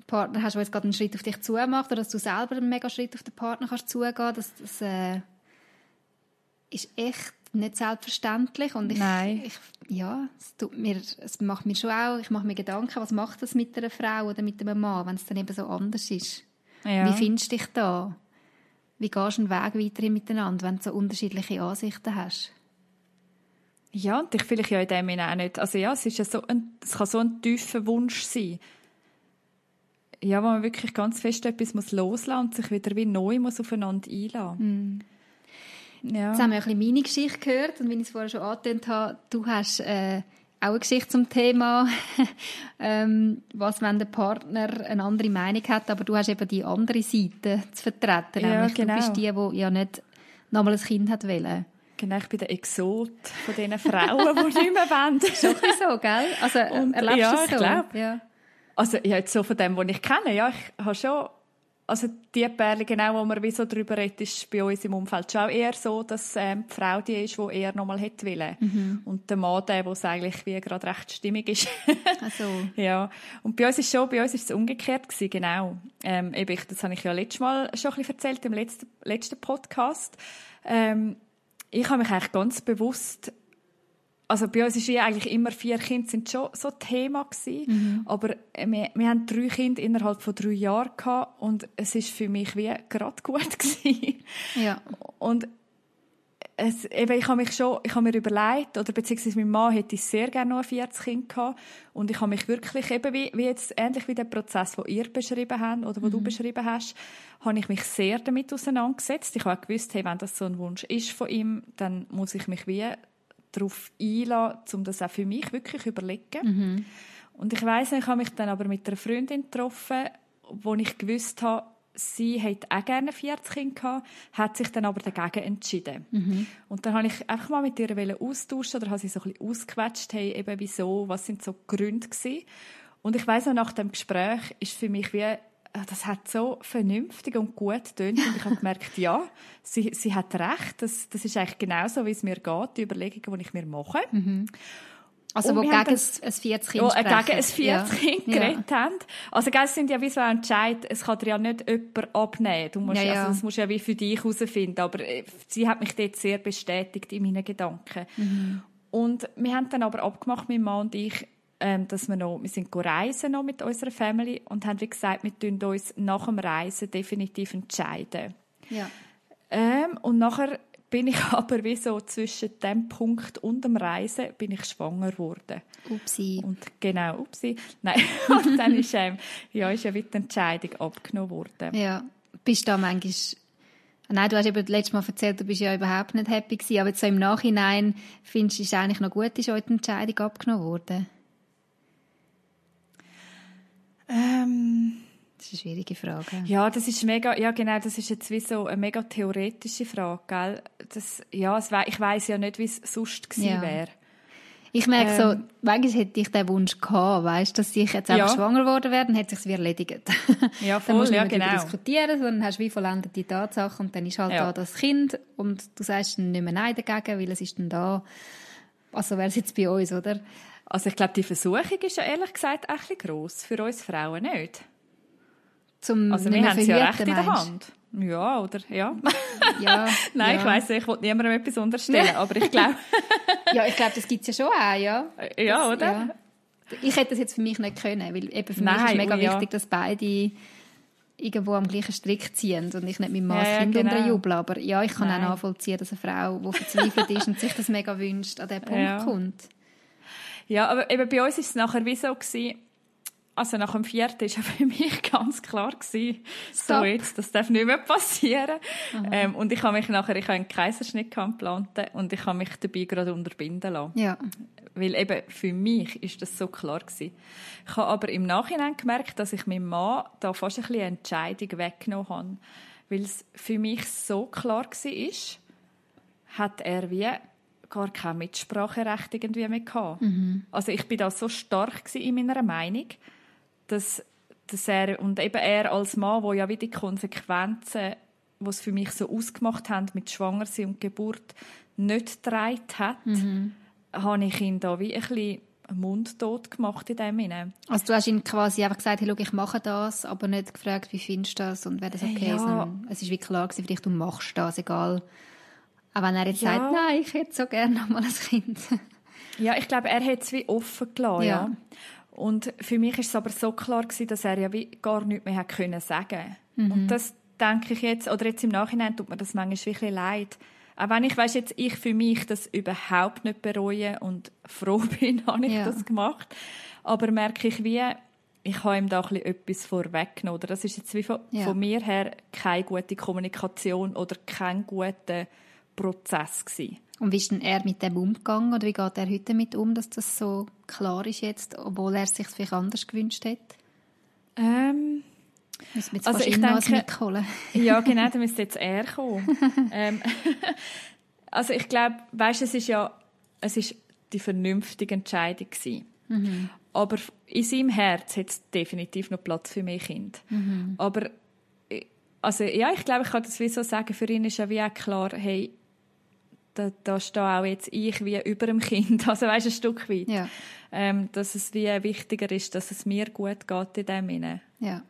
Partner hast, der jetzt gerade einen Schritt auf dich zumacht oder dass du selber einen mega Schritt auf den Partner kannst zugehen, dass das, äh, ist echt nicht selbstverständlich und ich, Nein. ich ja, es tut mir, es macht mir schon auch, ich mache mir Gedanken, was macht das mit einer Frau oder mit einem Mann, wenn es dann eben so anders ist. Ja. Wie findest du dich da? Wie gehst du einen Weg weiterhin miteinander, wenn du so unterschiedliche Ansichten hast? Ja, und ich vielleicht ja in dem Sinne auch nicht. Also ja, es, ist ja so ein, es kann so ein tiefer Wunsch sein. Ja, wo man wirklich ganz fest etwas muss loslassen und sich wieder wie neu muss aufeinander einlassen. Ja. Jetzt haben wir ein bisschen meine Geschichte gehört und wie ich es vorher schon angetönt habe, du hast äh, auch eine Geschichte zum Thema, *laughs* ähm, was, wenn der Partner eine andere Meinung hat, aber du hast eben die andere Seite zu vertreten. Ja, nämlich genau. Du bist die, die ja nicht nochmal ein Kind hat wollen. Genau, ich bin der Exot von diesen Frauen, die *laughs* nicht mehr wollen. Schon so, gell? Also Und, erlebst ja, du es ich so? glaub. Ja. Also ja, jetzt so von dem, was ich kenne, ja, ich habe schon, also die Perle, genau, wo man wie so drüber redet, ist bei uns im Umfeld schon auch eher so, dass ähm, die Frau die ist, die eher nochmal hätte wollen. Und der Mann, der, wo es eigentlich wie gerade recht stimmig ist. *laughs* Also, ja. Und bei uns ist schon, bei uns ist es umgekehrt gewesen, genau. Ähm, eben, ich, das habe ich ja letztes Mal schon ein bisschen erzählt, im letzten, letzten Podcast. Ähm, ich habe mich eigentlich ganz bewusst also bei uns ist ja eigentlich immer vier Kinder sind schon so Thema gewesen, aber äh, wir, wir haben drei Kinder innerhalb von drei Jahren gehabt und es ist für mich wie gerade gut *laughs* gewesen. ja. Und es, eben, ich habe mich schon, ich habe mir überlegt, oder beziehungsweise mein Mann hätte ich sehr gerne noch 40 Kinder gehabt. Und ich habe mich wirklich, eben wie, wie jetzt, ähnlich wie der Prozess, den ihr beschrieben habt, oder den du beschrieben hast, habe ich mich sehr damit auseinandergesetzt. Ich habe auch gewusst, hey, wenn das so ein Wunsch ist von ihm, dann muss ich mich wie darauf einlassen, um das auch für mich wirklich überlegen. Und ich weiss, ich habe mich dann aber mit einer Freundin getroffen, wo ich gewusst habe, sie hätte auch gerne 40 Kinder gehabt, hat sich dann aber dagegen entschieden. Und dann habe ich einfach mal mit ihr austauschen oder habe sie so ein bisschen ausgequetscht, hey, eben wieso, was sind so die Gründe gewesen. Und ich weiss auch, nach dem Gespräch ist für mich wie, das hat so vernünftig und gut getönt und ich habe gemerkt, ja, sie, sie hat recht, das, das ist eigentlich genauso, wie es mir geht, die Überlegungen, die ich mir mache. Also, Und wo gegen ein, das- ein 40 Ja, Kind äh, sprechen. gegen ein 40 Ja. Kind Ja. geredet haben. Also, es sind ja wie so Entscheid, es kann dir ja nicht jemand abnehmen. Du musst, Ja, ja. Also, das musst du ja wie für dich herausfinden. Aber äh, sie hat mich dort sehr bestätigt in meinen Gedanken. Mhm. Und wir haben dann aber abgemacht, mein Mann und ich, ähm, dass wir noch, wir sind reisen noch mit unserer Family und haben wie gesagt, wir tun uns nach dem Reisen definitiv entscheiden. Ja. Ähm, und nachher bin ich *laughs* aber wie so zwischen dem Punkt und dem Reisen bin ich schwanger geworden. Upsi. Und genau, upsi. *laughs* Nein, und dann ist, ähm, ja, ist ja wieder die Entscheidung abgenommen worden. Ja. Bist du da manchmal... Nein, du hast eben letztes Mal erzählt, du bist ja überhaupt nicht happy gewesen, aber so im Nachhinein findest du, es ist eigentlich noch gut, ist heute die Entscheidung abgenommen worden? Ähm, Das ist eine schwierige Frage. ja, das ist mega, ja genau, das ist jetzt wie so eine mega theoretische Frage, gell? Das, ja, es ich weiß ja nicht, wie es sonst gewesen Ja. wäre. Ich merke Ähm. so, manchmal hätte ich den Wunsch gehabt, weißt, dass ich jetzt einfach Ja. schwanger geworden wäre, dann hätte es sich wie erledigt. *laughs* Ja, dann voll, musst du ja, nicht genau. diskutieren, sondern hast wie vollendete Tatsache und dann ist halt Ja. da das Kind und du sagst dann nicht mehr Nein dagegen, weil es ist dann da. Also wäre es jetzt bei uns, oder? Also ich glaube, die Versuchung ist ja ehrlich gesagt auch ein bisschen gross. Für uns Frauen nicht. Zum Also nicht wir haben es ja recht in der Hand. Ja, oder? Ja. *laughs* Ja, *laughs* Nein, ja. ich weiss, ich wollte niemandem etwas unterstellen, aber ich glaube, *laughs* Ja, ich glaube, das gibt es ja schon auch, ja. ja, Das- oder? ja. Ich hätte das jetzt für mich nicht können, weil eben für mich Nein, ist mega oh wichtig, dass beide irgendwo am gleichen Strick ziehen und ich nicht mit Mann Ja, Kind genau. unterjubel. Aber ja, ich kann Nein. auch nachvollziehen, dass eine Frau, die verzweifelt ist und sich das mega wünscht, an den Punkt kommt. Ja, aber eben bei uns ist es nachher wie so gewesen, also nach dem vierten ist *laughs* ja für mich ganz klar gewesen, so jetzt, das darf nicht mehr passieren. Ähm, und ich habe mich nachher, ich habe einen Kaiserschnitt geplant und ich habe mich dabei gerade unterbinden lassen. Ja. Weil eben für mich ist das so klar gewesen. Ich habe aber im Nachhinein gemerkt, dass ich meinem Mann da fast ein bisschen eine Entscheidung weggenommen habe. Weil es für mich so klar war, hat er wie gar kein Mitspracherecht irgendwie mehr gehabt. Also ich bin da so stark in meiner Meinung, dass, dass er, und eben er als Mann, wo ja wie die Konsequenzen, die es für mich so ausgemacht haben mit Schwangersein und Geburt, nicht getragen hat, habe ich ihn da wie ein bisschen mundtot gemacht in dem Sinne. Also du hast ihm quasi einfach gesagt, hey, schau, ich mache das, aber nicht gefragt, wie findest du das und wäre das okay, Ja. sondern es ist wie klar gewesen für dich, du machst das, egal Auch wenn er jetzt ja. sagt, nein, ich hätte so gerne noch mal ein Kind. *laughs* ja, ich glaube, er hat es wie offen gelassen, ja. ja. Und für mich ist es aber so klar gewesen, dass er ja wie gar nichts mehr hat können sagen. Mhm. Und das denke ich jetzt, oder jetzt im Nachhinein tut mir das manchmal wirklich leid. Auch wenn ich weiß jetzt ich für mich das überhaupt nicht bereue und *laughs* froh bin, *laughs* habe ich ja. das gemacht. Aber merke ich wie, ich habe ihm da ein etwas vorweggenommen. Oder das ist jetzt wie von, ja. von, mir her keine gute Kommunikation oder kein guter Prozess gewesen. Und wie ist denn er mit dem umgegangen oder wie geht er heute damit um, dass das so klar ist jetzt, obwohl er sich vielleicht anders gewünscht hat? Ähm, Müssen wir jetzt also ich denke, mitholen. *laughs* ja, genau, *laughs* da müsste jetzt er kommen. ähm, *laughs* also ich glaube, weißt, es ist ja, es ist die vernünftige Entscheidung gewesen. Mhm. Aber in seinem Herz hat es definitiv noch Platz für mehr Kind. Mhm. Aber also ja, ich glaube, ich kann das wie so sagen. Für ihn ist ja wie auch klar, hey, da, da stehe auch jetzt ich wie über dem Kind. *laughs* Also weißt ein Stück weit. Ja. Ähm, dass es wie wichtiger ist, dass es mir gut geht in dem Sinne. Ja.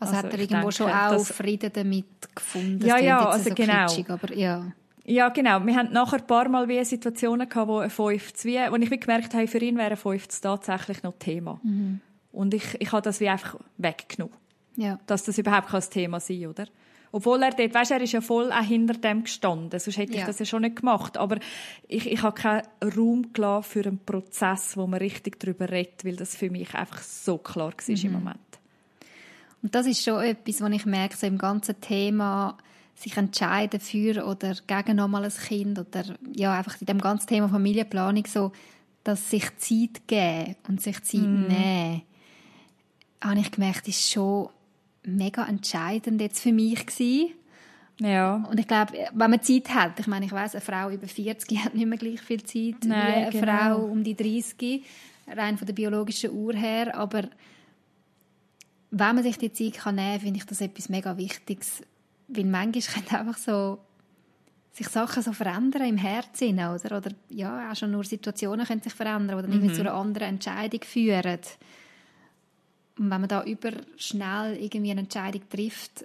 Also, also hat er irgendwo denke, schon auch Frieden damit gefunden? Ja, ja, also so genau. Kitschig, aber ja. Ja, genau. Wir hatten nachher ein paar Mal wie Situationen gehabt, wo ein 5 wie, wo ich wie gemerkt habe, für ihn wäre ein 5 tatsächlich noch Thema. Mhm. Und ich, ich habe das wie einfach weggenommen. Ja. Dass das überhaupt kein Thema sein oder? Obwohl er dort, weißt, er ist ja voll auch hinter dem gestanden, sonst hätte ja. ich das ja schon nicht gemacht. Aber ich, ich habe keinen Raum gelassen für einen Prozess, wo man richtig darüber redet, weil das für mich einfach so klar war mhm. im Moment. Und das ist schon etwas, was ich merke, so im ganzen Thema, sich entscheiden für oder gegen nochmal ein Kind oder ja, einfach in dem ganzen Thema Familienplanung so, dass sich Zeit geben und sich Zeit mm. nehmen, habe ich gemerkt, ist schon mega entscheidend jetzt für mich gewesen. Ja. Und ich glaube, wenn man Zeit hat, ich meine, ich weiß, eine Frau über 40 *laughs* hat nicht mehr gleich viel Zeit Nein, wie eine genau. Frau um die 30, rein von der biologischen Uhr her, aber wenn man sich die Zeit kann nehmen kann, finde ich das etwas mega Wichtiges. Weil manchmal *laughs* können einfach so sich Sachen so verändern im Herzen, oder? Oder ja, auch schon nur Situationen können sich verändern, dann mhm. zu einer anderen Entscheidung führen. Und wenn man da überschnell irgendwie eine Entscheidung trifft,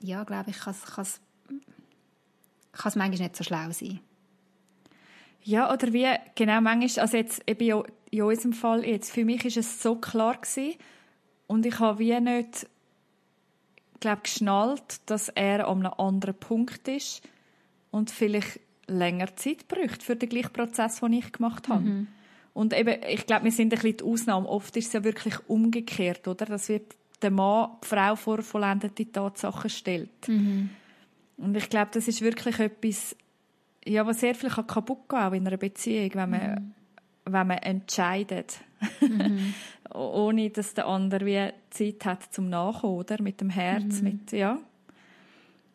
ja, glaube ich, kann es manchmal nicht so schlau sein. Ja, oder wie, genau, manchmal, also jetzt eben in unserem Fall jetzt, für mich ist es so klar gewesen, und ich habe wie nicht, glaube geschnallt, dass er an einem anderen Punkt ist und vielleicht länger Zeit bräuchte für den gleichen Prozess, den ich gemacht habe. Mhm. Und eben, ich glaube, wir sind ein bisschen die Ausnahme. Oft ist es ja wirklich umgekehrt, oder? Dass wir der Mann die Frau vor vollendete Tatsachen stellt. Mhm. Und ich glaube, das ist wirklich etwas, ja, was sehr viel kaputt gehen auch in einer Beziehung, wenn man, mhm. wenn man entscheidet. Mhm. *laughs* ohne dass der andere wie Zeit hat zum Nachkommen, oder? Mit dem Herz, mhm. mit, ja.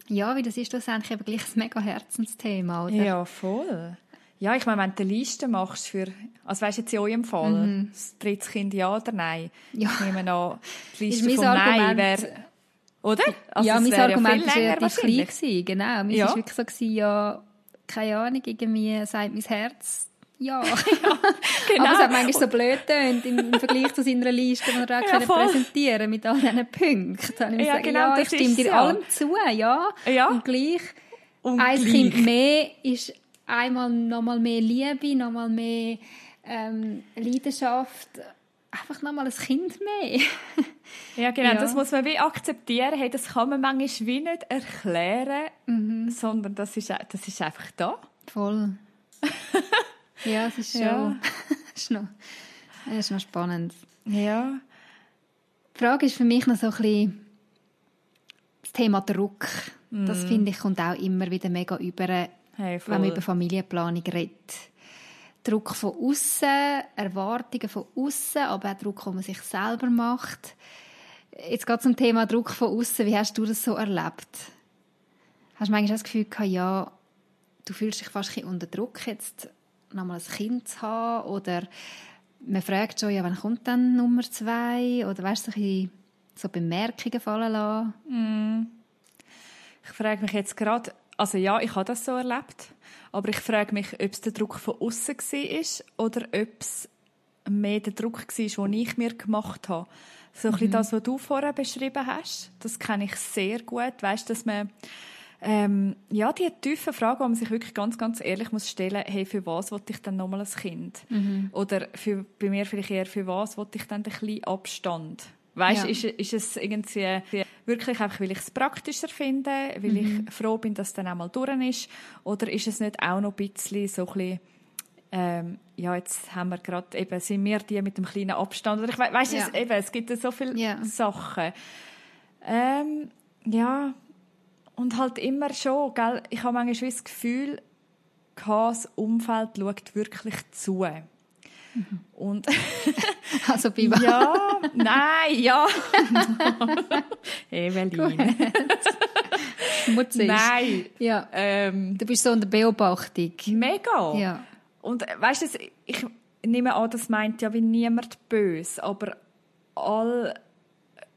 Ja, wie das ist schlussendlich eben gleich ein mega Herzensthema, oder? Ja, voll. Ja, ich meine, wenn du eine Liste machst für, also weißt du jetzt in eurem Fall, mhm. das dritte Kind ja oder nein? Ja. Ich nehme an, die Liste von Nein wäre, oder? Also ja, mein Argument war relativ klein gewesen, genau. Mir ja. war wirklich so, gewesen, ja, keine Ahnung, irgendwie sagt mein Herz, ja. *laughs* ja genau. Aber es hat manchmal so blöd tönt im, Vergleich zu seiner Liste, die *laughs* er da ja, präsentieren mit all diesen Punkten. Ich, ja, sagen, genau, ja, ich stimme dir ja. allem zu, ja. ja. Und gleich, Und ein gleich. Kind mehr ist einmal nochmal mehr Liebe, nochmal mehr ähm, Leidenschaft, einfach nochmal ein Kind mehr. *laughs* ja, genau, ja. das muss man wie akzeptieren. Hey, das kann man manchmal wie nicht erklären, mhm. sondern das ist, das ist einfach da. Voll. *laughs* Ja, es ist schon. Ja. *laughs* ist, noch, ist noch spannend. Ja. Die Frage ist für mich noch so ein bisschen das Thema Druck. Mm. Das finde ich kommt auch immer wieder mega über, hey, wenn man über Familienplanung redet. Druck von außen, Erwartungen von außen, aber auch Druck, den man sich selber macht. Jetzt geht zum Thema Druck von außen. Wie hast du das so erlebt? Hast du manchmal das Gefühl gehabt, ja, du fühlst dich fast unter Druck jetzt nochmal ein Kind zu haben oder man fragt schon, ja, wann kommt dann Nummer zwei oder weißt du, so Bemerkungen fallen lassen? Mm. Ich frage mich jetzt gerade, also ja, ich habe das so erlebt, aber ich frage mich, ob es der Druck von außen war oder ob es mehr der Druck war, den ich mir gemacht habe. So ein bisschen mhm. das, was du vorher beschrieben hast, das kenne ich sehr gut. Weißt, dass man ähm, ja, die tiefe Frage, die man sich wirklich ganz, ganz ehrlich muss stellen, hey, für was wollte ich dann nochmal ein Kind? Mhm. Oder für, bei mir vielleicht eher, für was wollte ich dann ein bisschen Abstand? Weißt, ja. ist, ist es irgendwie wirklich einfach, weil ich es praktischer finde, weil mhm. ich froh bin, dass es dann auch mal durch ist? Oder ist es nicht auch noch ein bisschen so ein bisschen, ähm, ja, jetzt haben wir gerade eben, sind wir die mit dem kleinen Abstand? Oder ich weiss, ja. es, eben, es gibt so viele ja. Sachen. Ähm, ja, und halt immer schon, gell? Ich habe manchmal das Gefühl, das Umfeld schaut wirklich zu. Mhm. Und *laughs* also was? Ja, nein, ja. *laughs* Evelyn. Schmutzig. Nein. Ja. Ähm, du bist so in der Beobachtung. Mega. Ja. Und weißt du, ich nehme an, das meint ja wie niemand böse, aber all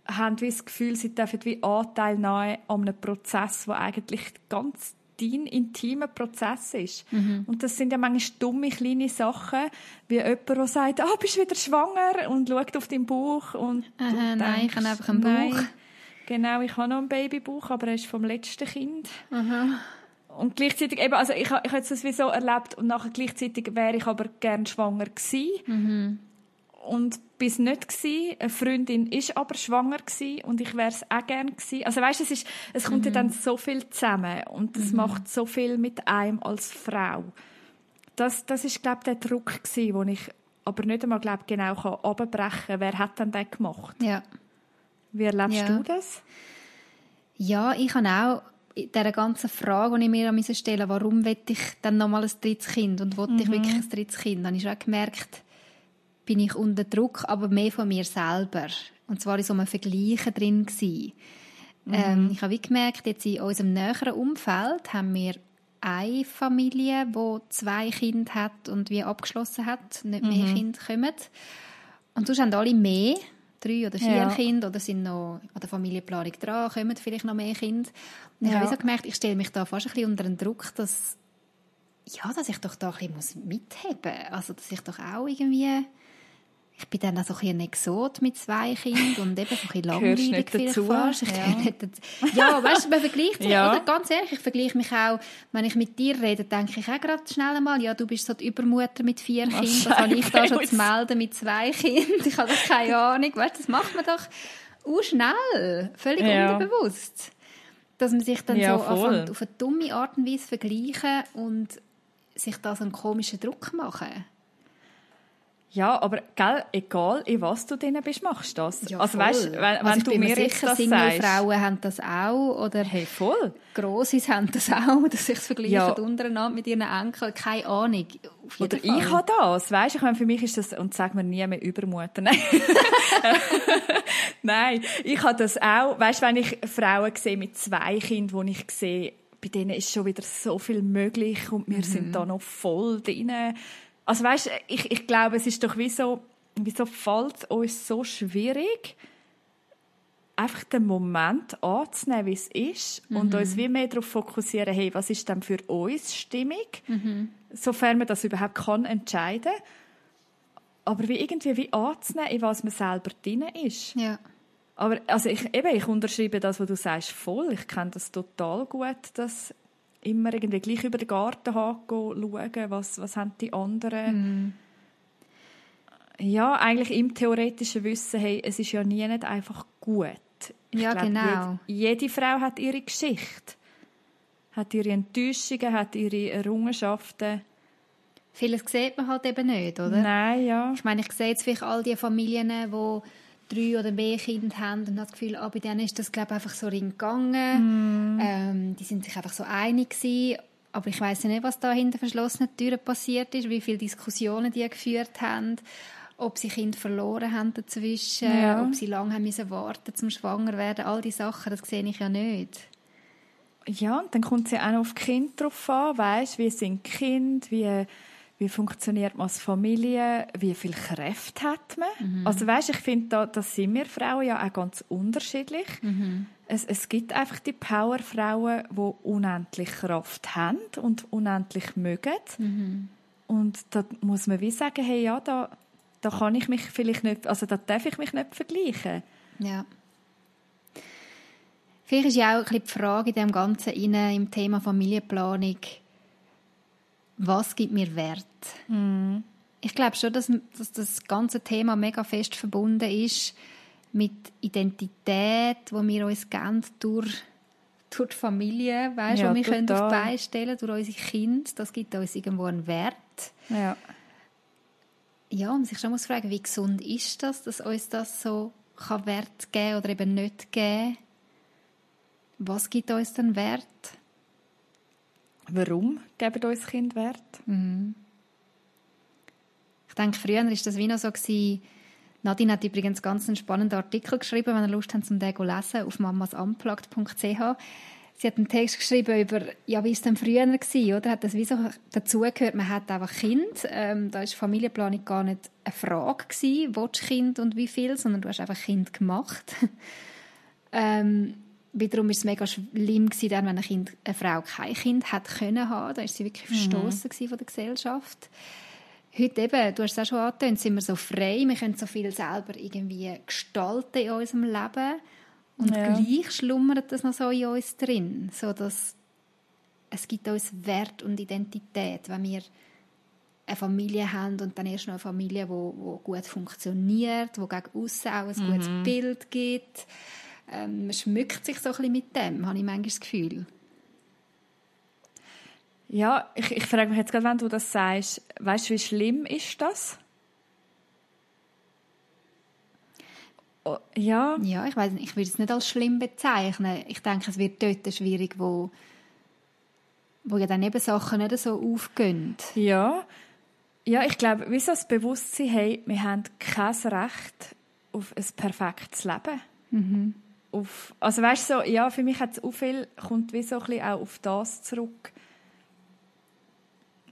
haben wie das Gefühl, sie dürfen wie Anteil nehmen an einem Prozess, der eigentlich ganz dein intimer Prozess ist. Mhm. Und das sind ja manchmal dumme kleine Sachen, wie jemand, der sagt, ah, bist du wieder schwanger und schaut auf deinen Bauch und Aha, denkst, nein, ich habe einfach einen Bauch. Nein, genau, ich habe noch einen Babybauch, aber er ist vom letzten Kind. Aha. Und gleichzeitig eben, also ich, ich habe das wie so erlebt und nachher gleichzeitig wäre ich aber gern schwanger gewesen. Mhm und bis nicht gewesen. Eine Freundin ist aber schwanger gewesen und ich wäre es auch gern gewesen. Also weißt, es ist, es kommt mhm. ja dann so viel zusammen und es mhm. macht so viel mit einem als Frau. Das, das ist glaube der Druck gewesen, wo ich aber nicht einmal glaube genau kann abbrechen. Wer hat denn das gemacht? Ja. Wie erlebst ja. du das? Ja, ich habe auch dieser ganzen Frage, die ich mir stellen musste, warum will ich dann nochmal ein drittes Kind und wollte mhm. ich wirklich ein drittes Kind, dann habe ich auch gemerkt, bin ich unter Druck, aber mehr von mir selber. Und zwar in so einem Vergleichen drin gewesen. Mhm. Ähm, ich habe wie gemerkt, jetzt in unserem näheren Umfeld haben wir eine Familie, die zwei Kinder hat und wie abgeschlossen hat, nicht mehr mhm. Kinder kommen. Und sonst haben alle mehr, drei oder vier ja. Kinder oder sind noch an der Familienplanung dran, kommen vielleicht noch mehr Kinder. Und ich ja. habe so gemerkt, ich stelle mich da fast ein bisschen unter den Druck, dass, ja, dass ich doch da ein bisschen mitheben muss. Also, dass ich doch auch irgendwie ich bin dann auch so ein, Exot mit zwei Kindern und eben so ein *laughs* langweilig vielleicht fast. Ich ja. Nicht dazu. ja, weißt du, man vergleicht sich, ja. oder ganz ehrlich, ich vergleiche mich auch, wenn ich mit dir rede, denke ich auch gerade schnell einmal, ja, du bist so die Übermutter mit vier Kindern, was kann ich da schon zu melden mit zwei Kindern? Ich habe doch keine Ahnung, weißt du, das macht man doch auch schnell, völlig ja. unterbewusst. Dass man sich dann ja, so auf eine, auf eine dumme Art und Weise vergleichen und sich da so einen komischen Druck machen. Ja, aber gell, egal in was du drin bist, machst du das. Ja, also weißt, wenn, also wenn du mir sicher, das Single Frauen haben das auch oder hey, voll. Grosses haben das auch, *laughs* dass sich vergleichen ja. untereinander mit ihren Enkeln, keine Ahnung. Oder Fall. ich habe das, weißt, ich meine, für mich ist das und sag mir nie mehr Übermutter. Nein. *laughs* Nein, ich habe das auch, weißt, wenn ich Frauen sehe mit zwei Kindern, wo ich sehe, bei denen ist schon wieder so viel möglich und wir mhm. sind da noch voll drin also weißt, ich, ich glaube, es ist doch wie so, wieso fällt es uns so schwierig, einfach den Moment anzunehmen, wie es ist mhm. und uns wie mehr darauf fokussieren, hey, was ist denn für uns stimmig, mhm. sofern man das überhaupt kann entscheiden. Aber wie irgendwie wie anzunehmen, in was man selber drin ist. Ja. Aber also ich, eben, ich unterschreibe das, was du sagst, voll. Ich kenne das total gut, dass immer irgendwie gleich über den Garten schauen, was, was haben die anderen. Mm. Ja, eigentlich im theoretischen Wissen, hey, es ist ja nie nicht einfach gut. Ich ja, glaub, genau. Jede, jede Frau hat ihre Geschichte. Hat ihre Enttäuschungen, hat ihre Errungenschaften. Vieles sieht man halt eben nicht, oder? Nein, ja. Ich meine, ich sehe jetzt vielleicht all die Familien, die drei oder mehr Kinder haben und das Gefühl, ah, bei denen ist das glaube einfach so gegangen. Mm. Ähm, die sind sich einfach so einig gewesen. Aber ich weiß nicht, was da hinter verschlossenen Türen passiert ist, wie viele Diskussionen die geführt haben, ob sie Kinder verloren haben dazwischen, ja. ob sie lange haben müssen warten zum schwanger werden. All diese Sachen, das sehe ich ja nicht. Ja, und dann kommt es ja auch noch auf die Kinder drauf an, weißt, wie sind die Kinder, wie wie funktioniert man als Familie, wie viel Kräfte hat man. Mhm. Also weißt, ich finde, da, da sind wir Frauen ja auch ganz unterschiedlich. Mhm. Es, es gibt einfach die Powerfrauen, die unendlich Kraft haben und unendlich mögen. Mhm. Und da muss man wie sagen, hey, ja, da, da kann ich mich vielleicht nicht, also da darf ich mich nicht vergleichen. Ja. Vielleicht ist ja auch ein bisschen die Frage in dem Ganzen rein, im Thema Familienplanung, was gibt mir Wert? Mhm. Ich glaube schon, dass, dass das ganze Thema mega fest verbunden ist mit Identität, wo wir uns geben durch, durch die Familie, weißt, Ja, wo wir können auf total. die Beine stellen durch unsere Kinder. Das gibt uns irgendwo einen Wert. Ja. Ja, und sich schon muss fragen, wie gesund ist das, dass uns das so kann Wert geben oder eben nicht geben? Was gibt uns dann Wert? Warum geben uns Kind Wert? Ich denke, früher war das wie noch so, gewesen, Nadine hat übrigens ganz einen spannenden Artikel geschrieben, wenn ihr Lust habt, um den zu lesen, auf mamasunplugged.ch. Sie hat einen Text geschrieben über, ja, wie es denn früher war, oder? Hat das wie so dazugehört, man hat einfach Kind. Ähm, da war Familienplanung gar nicht eine Frage gewesen, willst du Kind und wie viel, sondern du hast einfach Kind gemacht. *laughs* ähm, wiederum war es mega schlimm gewesen, dann, wenn ein kind, eine Frau kein Kind hat können haben. Da war sie wirklich verstoßen gewesen von der Gesellschaft. Heute eben, du hast es auch schon angetönt, sind wir so frei, wir können so viel selber irgendwie gestalten in unserem Leben und Ja. gleich schlummert das noch so in uns drin, so dass es gibt uns Wert und Identität, wenn wir eine Familie haben und dann erst noch eine Familie, wo, wo gut funktioniert, wo gegen aussen auch ein gutes Bild gibt. Ähm, man schmückt sich so ein bisschen mit dem, habe ich manchmal das Gefühl. Ja, ich, ich frage mich jetzt gerade, wenn du das sagst, weißt du, wie schlimm ist das? Oh, ja, Ja, ich weiß nicht, ich würde es nicht als schlimm bezeichnen. Ich denke, es wird dort schwierig, wo, wo ja dann eben Sachen nicht so aufgehen. ja. Ja, ich glaube, wie so das Bewusstsein, hey, wir haben kein Recht auf ein perfektes Leben. Auf, also weißt so, ja, für mich hat es auch viel, kommt wie so ein bisschen auch auf das zurück.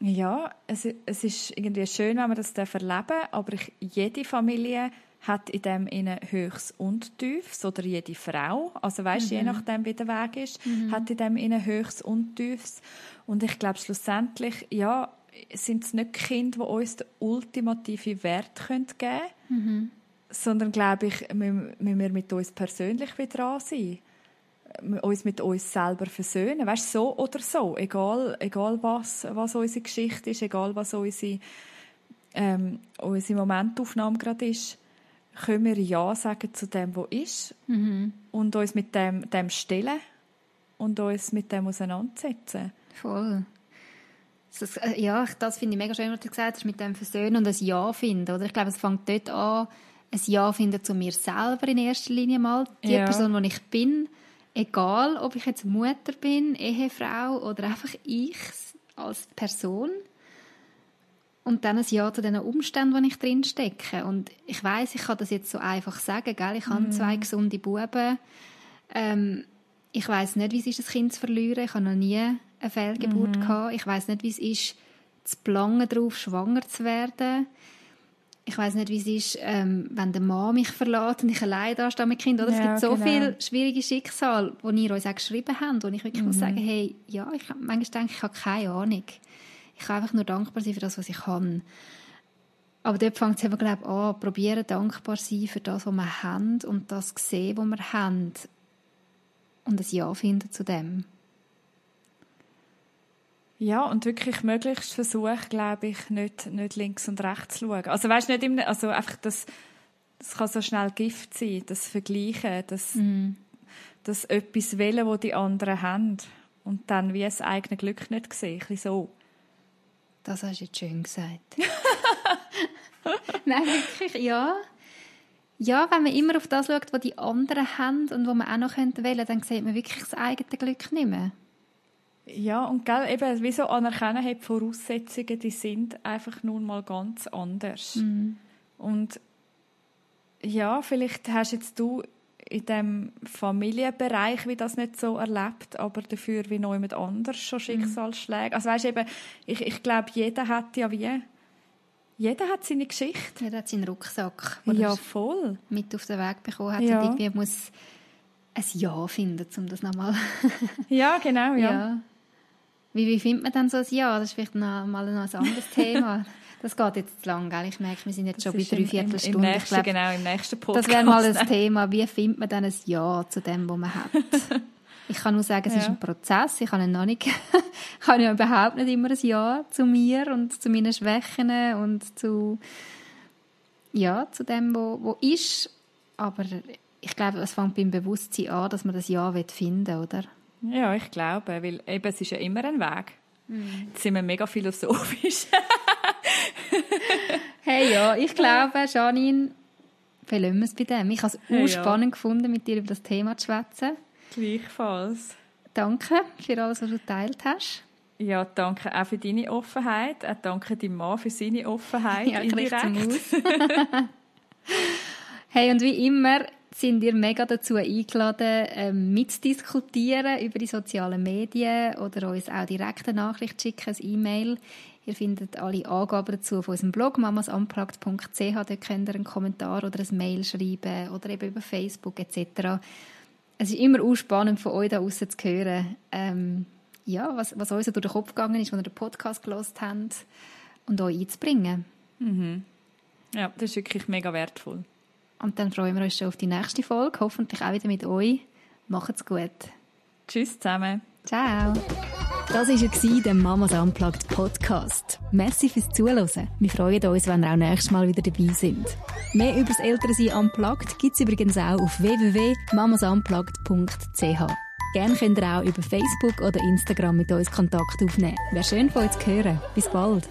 Ja, es, es ist irgendwie schön, wenn man das erleben darf, aber ich, jede Familie hat in dem innen Höchst und Tiefs oder jede Frau, also weißt, je nachdem wie der Weg ist, hat in dem innen Höchst und Tiefs. Und ich glaube schlussendlich, ja, sind es nicht Kinder, die uns den ultimativen Wert geben können, sondern glaube ich, müssen wir mit uns persönlich wieder dran sein uns mit uns selber versöhnen. Weißt, so oder so. Egal, egal was, was unsere Geschichte ist, egal was unsere, ähm, unsere Momentaufnahme gerade ist, können wir Ja sagen zu dem, was ist und uns mit dem, dem stellen und uns mit dem auseinandersetzen. Voll. Das, äh, ja, das finde ich mega schön, was du gesagt hast, mit dem Versöhnen und ein Ja finden. Oder? Ich glaube, es fängt dort an, ein Ja finden zu mir selber in erster Linie mal. Die Ja. Person, die ich bin, egal ob ich jetzt Mutter bin, Ehefrau oder einfach ich als Person. Und dann ein Ja zu den Umständen, die ich drin stecke. Und ich weiß, ich kann das jetzt so einfach sagen, gell? Ich habe zwei gesunde Buben. Ähm, ich weiß nicht, wie es ist, ein Kind zu verlieren. Ich habe noch nie eine Fehlgeburt gehabt. Ich weiß nicht, wie es ist, zu planen darauf, schwanger zu werden. Ich weiß nicht, wie es ist, ähm, wenn der Mann mich verlässt und ich allein da stehe mit Kind. Oder? es Ja, gibt so genau. viele schwierige Schicksale, die ihr uns auch geschrieben habt, wo ich wirklich muss sagen, hey, ja, ich manchmal denke ich, ich habe keine Ahnung. Ich kann einfach nur dankbar sein für das, was ich kann. Aber dort fängt es eben, glaube ich, an, probieren dankbar zu sein für das, was wir haben und das sehen, was wir haben. Und ein Ja finden zu dem. Ja, und wirklich möglichst versuchen, glaube ich, nicht, nicht links und rechts zu schauen. Also weißt nicht im, also einfach das, das kann so schnell Gift sein, das Vergleichen, das, das etwas wählen, wo die anderen haben und dann wie das eigene Glück nicht sehen, ein so. Das hast du jetzt schön gesagt. *laughs* Nein, wirklich, ja. Ja, wenn man immer auf das schaut, was die anderen haben und wo man auch noch wählen könnte, dann sieht man wirklich das eigene Glück nicht mehr. Ja, und gell, eben, wie so anerkennen, hey, die Voraussetzungen, die sind einfach nun mal ganz anders. Und ja, vielleicht hast jetzt du in dem Familienbereich wie das nicht so erlebt, aber dafür wie noch jemand anders schon Schicksalsschläge. Also weißt eben, ich, ich glaube, jeder hat ja wie, jeder hat seine Geschichte. Jeder hat seinen Rucksack, den Ja, voll. mit auf den Weg bekommen hat Ja. und irgendwie muss ein Ja finden, um das nochmal... *laughs* Ja, genau, ja. ja. Wie, wie findet man dann so ein Ja? Das ist vielleicht noch mal noch ein anderes Thema. *laughs* Das geht jetzt zu lang, gell? Ich merke, wir sind jetzt schon bei drei Viertelstunde. Im, im nächsten, glaub, genau, im nächsten Podcast. Das wäre mal ein Thema. Wie findet man dann ein Ja zu dem, was man hat? *laughs* Ich kann nur sagen, es ja. ist ein Prozess. Ich habe noch nicht, *laughs* ich habe ja überhaupt nicht immer ein Ja zu mir und zu meinen Schwächen und zu, ja, zu dem, wo, wo ist. Aber ich glaube, es fängt beim Bewusstsein an, dass man das Ja finden will, oder? Ja, ich glaube, weil eben, es ist ja immer ein Weg. Mhm. Jetzt sind wir mega philosophisch. *laughs* hey, ja, ich glaube, Janine, verlassen wir es bei dem. Ich habe es hey, spannend ja. gefunden, mit dir über das Thema zu schwätzen. Gleichfalls. Danke für alles, was du geteilt hast. Ja, danke auch für deine Offenheit. Auch danke deinem Mann für seine Offenheit. *laughs* Ja, indirekt. *laughs* hey, und wie immer sind ihr mega dazu eingeladen, ähm, mitzudiskutieren über die sozialen Medien oder uns auch direkte Nachricht schicken, ein E-Mail. Ihr findet alle Angaben dazu auf unserem Blog mamasunplugged.ch. Dort könnt ihr einen Kommentar oder ein Mail schreiben oder eben über Facebook etc es ist immer auch spannend von euch da außen zu hören, ähm, ja, was, was euch so durch den Kopf gegangen ist, wenn ihr den Podcast gelost habt und euch einzubringen. Mhm. Ja, das ist wirklich mega wertvoll. Und dann freuen wir uns schon auf die nächste Folge, hoffentlich auch wieder mit euch. Macht's gut. Tschüss zusammen. Ciao. Das war der Mamas Unplugged Podcast. Merci fürs Zuhören. Wir freuen uns, wenn ihr auch nächstes Mal wieder dabei sind. Mehr über das Elternsein Unplugged gibt es übrigens auch auf www.mamasunplugged.ch. Gerne könnt ihr auch über Facebook oder Instagram mit uns Kontakt aufnehmen. Wäre schön von euch zu hören. Bis bald.